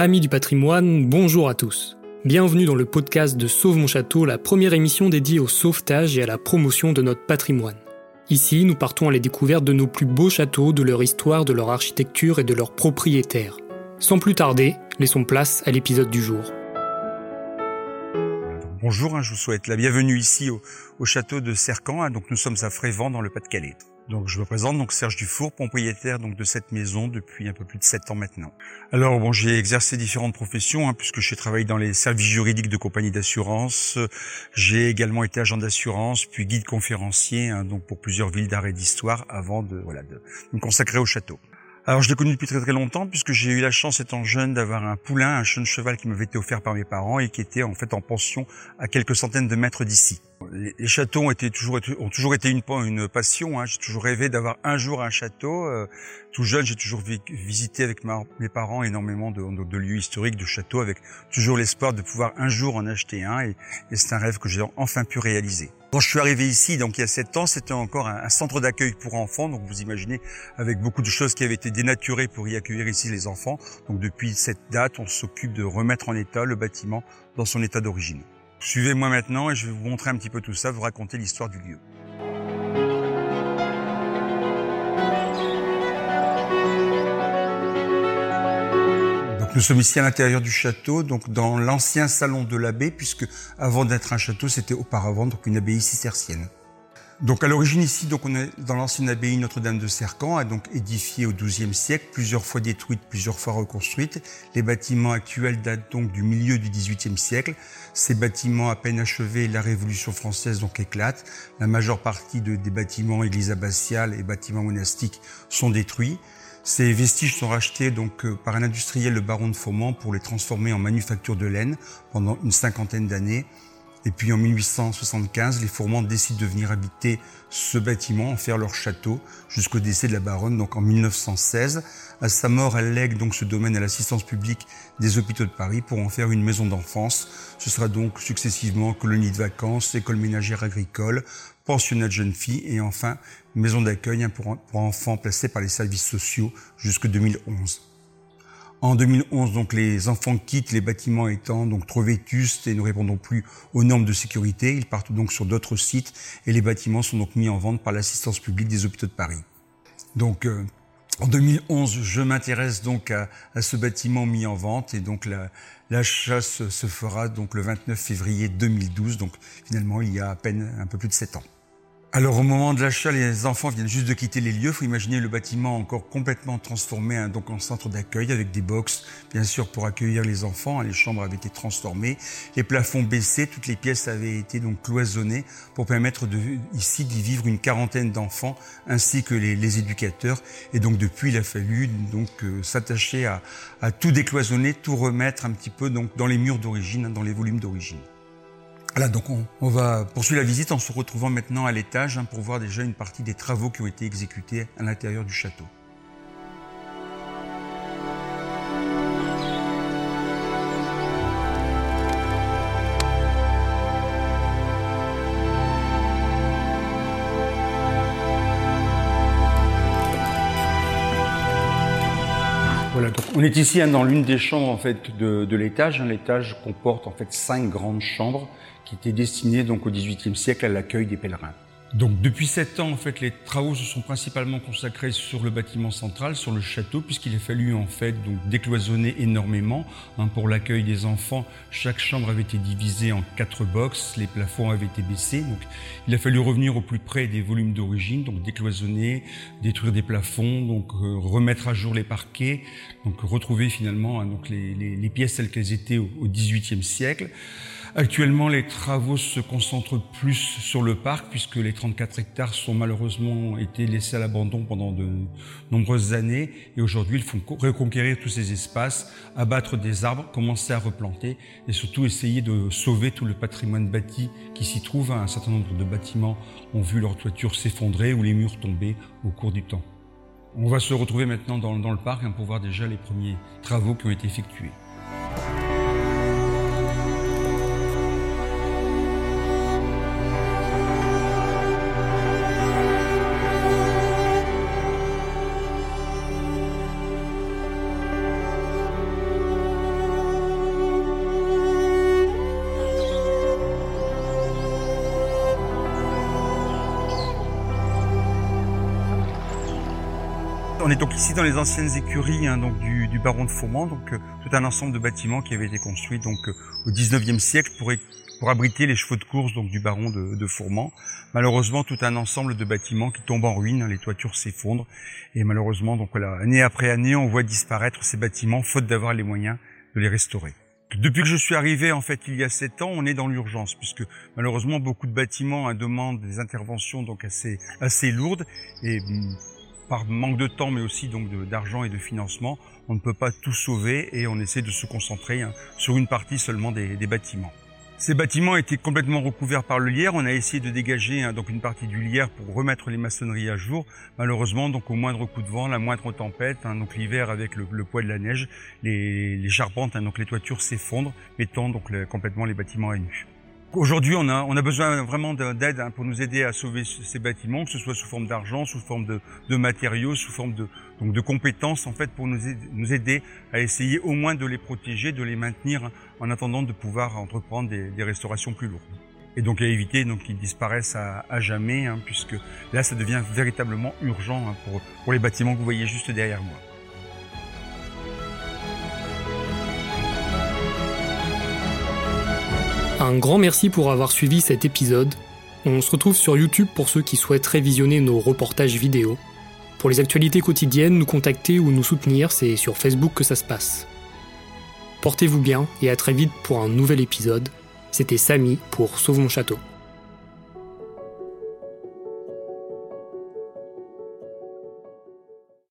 Amis du patrimoine, bonjour à tous. Bienvenue dans le podcast de Sauve mon château, la première émission dédiée au sauvetage et à la promotion de notre patrimoine. Ici, nous partons à la découverte de nos plus beaux châteaux, de leur histoire, de leur architecture et de leurs propriétaires. Sans plus tarder, laissons place à l'épisode du jour. Bonjour, hein, je vous souhaite la bienvenue ici au, château de Cercan. Hein, donc nous sommes à Frévent dans le Pas-de-Calais. Donc je me présente donc Serge Dufour, propriétaire donc de cette maison depuis un peu plus de sept ans maintenant. Alors bon, j'ai exercé différentes professions hein, puisque j'ai travaillé dans les services juridiques de compagnies d'assurance. J'ai également été agent d'assurance, puis guide conférencier hein, donc pour plusieurs villes d'art et d'histoire avant de voilà de me consacrer au château. Alors je l'ai connu depuis très très longtemps puisque j'ai eu la chance étant jeune d'avoir un poulain, un jeune cheval qui m'avait été offert par mes parents et qui était en fait en pension à quelques centaines de mètres d'ici. Les, châteaux ont, toujours, été une, passion. Hein. J'ai toujours rêvé d'avoir un jour un château. Euh, tout jeune, j'ai toujours visité avec mes parents énormément de, lieux historiques, de châteaux, avec toujours l'espoir de pouvoir un jour en acheter un. Et, et c'est un rêve que j'ai enfin pu réaliser. Quand je suis arrivé ici, donc il y a sept ans, c'était encore un, un centre d'accueil pour enfants. Donc vous imaginez, avec beaucoup de choses qui avaient été dénaturées pour y accueillir ici les enfants. Donc depuis cette date, on s'occupe de remettre en état le bâtiment dans son état d'origine. Suivez-moi maintenant et je vais vous montrer un petit peu tout ça, vous raconter l'histoire du lieu. Nous sommes ici à l'intérieur du château, donc dans l'ancien salon de l'abbé, puisque avant d'être un château, c'était auparavant donc une abbaye cistercienne. Donc à l'origine ici, donc on est dans l'ancienne abbaye Notre-Dame de Cercan, donc édifiée au XIIe siècle, plusieurs fois détruite, plusieurs fois reconstruite. Les bâtiments actuels datent donc du milieu du XVIIIe siècle. Ces bâtiments à peine achevés, la Révolution française donc éclate. La majeure partie de, des bâtiments églises abbatiales et bâtiments monastiques sont détruits. Ces vestiges sont rachetés donc euh, par un industriel, le baron de Faument, pour les transformer en manufacture de laine pendant une cinquantaine d'années. Et puis en 1875, les Fourmands décident de venir habiter ce bâtiment, en faire leur château, jusqu'au décès de la baronne, donc en 1916. À sa mort, elle lègue donc ce domaine à l'assistance publique des hôpitaux de Paris pour en faire une maison d'enfance. Ce sera donc successivement colonie de vacances, école ménagère agricole, pensionnat de jeunes filles et enfin maison d'accueil hein, pour enfants placés par les services sociaux jusqu'en 2011. En 2011, donc les enfants quittent les bâtiments étant donc trop vétustes et ne répondant plus aux normes de sécurité. Ils partent donc sur d'autres sites et les bâtiments sont donc mis en vente par l'assistance publique des hôpitaux de Paris. Donc euh, en 2011, je m'intéresse donc à, ce bâtiment mis en vente et donc la, la chasse se fera donc le 29 février 2012. Donc finalement, il y a à peine un peu plus de sept ans. Alors au moment de l'achat, les enfants viennent juste de quitter les lieux. Il faut imaginer le bâtiment encore complètement transformé hein, donc en centre d'accueil avec des box, bien sûr pour accueillir les enfants. Les chambres avaient été transformées, les plafonds baissés, toutes les pièces avaient été donc cloisonnées pour permettre ici d'y vivre une quarantaine d'enfants ainsi que les, éducateurs. Et donc depuis, il a fallu donc euh, s'attacher à, à, tout décloisonner, tout remettre un petit peu donc dans les murs d'origine, hein, dans les volumes d'origine. Voilà, donc on, on, va poursuivre la visite en se retrouvant maintenant à l'étage hein, pour voir déjà une partie des travaux qui ont été exécutés à l'intérieur du château. On est ici hein, dans l'une des chambres en fait de, de l'étage. Hein. L'étage comporte en fait cinq grandes chambres qui était destiné donc au XVIIIe siècle à l'accueil des pèlerins. Donc depuis sept ans, en fait, les travaux se sont principalement consacrés sur le bâtiment central, sur le château, puisqu'il a fallu en fait donc décloisonner énormément hein, pour l'accueil des enfants. Chaque chambre avait été divisée en quatre boxes, les plafonds avaient été baissés, donc il a fallu revenir au plus près des volumes d'origine, donc décloisonner, détruire des plafonds, donc euh, remettre à jour les parquets, donc retrouver finalement hein, donc les, les, les, pièces telles qu'elles étaient au XVIIIe siècle. Actuellement, les travaux se concentrent plus sur le parc puisque les 34 hectares sont malheureusement été laissés à l'abandon pendant de nombreuses années et aujourd'hui, il faut reconquérir tous ces espaces, abattre des arbres, commencer à replanter et surtout essayer de sauver tout le patrimoine bâti qui s'y trouve. Un certain nombre de bâtiments ont vu leur toiture s'effondrer ou les murs tomber au cours du temps. On va se retrouver maintenant dans, le parc hein, pour voir déjà les premiers travaux qui ont été effectués. On est donc ici dans les anciennes écuries hein, donc du, baron de Fourmont, donc euh, tout un ensemble de bâtiments qui avaient été construits donc euh, au 19e siècle pour, pour abriter les chevaux de course donc du baron de, de Fourmont. Malheureusement, tout un ensemble de bâtiments qui tombent en ruine, hein, les toitures s'effondrent et malheureusement donc voilà, année après année, on voit disparaître ces bâtiments faute d'avoir les moyens de les restaurer. Depuis que je suis arrivé, en fait, il y a sept ans, on est dans l'urgence, puisque malheureusement beaucoup de bâtiments hein, demandent des interventions donc assez assez lourdes et mm, par manque de temps, mais aussi donc d'argent et de financement, on ne peut pas tout sauver et on essaie de se concentrer hein, sur une partie seulement des, bâtiments. Ces bâtiments étaient complètement recouverts par le lierre. On a essayé de dégager hein, donc une partie du lierre pour remettre les maçonneries à jour. Malheureusement, donc au moindre coup de vent, la moindre tempête, hein, donc l'hiver avec le, poids de la neige, les, charpentes, donc les toitures s'effondrent, mettant donc complètement les bâtiments à nu. Aujourd'hui, on a, on a besoin vraiment d'aide hein, pour nous aider à sauver ces bâtiments, que ce soit sous forme d'argent, sous forme de, de, matériaux, sous forme de, donc de compétences, en fait, pour nous aider, nous aider à essayer au moins de les protéger, de les maintenir, hein, en attendant de pouvoir entreprendre des, des restaurations plus lourdes. Et donc à éviter donc qu'ils disparaissent à, à jamais, hein, puisque là, ça devient véritablement urgent hein, pour, pour les bâtiments que vous voyez juste derrière moi. Un grand merci pour avoir suivi cet épisode. On se retrouve sur YouTube pour ceux qui souhaiteraient visionner nos reportages vidéo. Pour les actualités quotidiennes, nous contacter ou nous soutenir, c'est sur Facebook que ça se passe. Portez-vous bien et à très vite pour un nouvel épisode. C'était Samy pour Sauve mon château.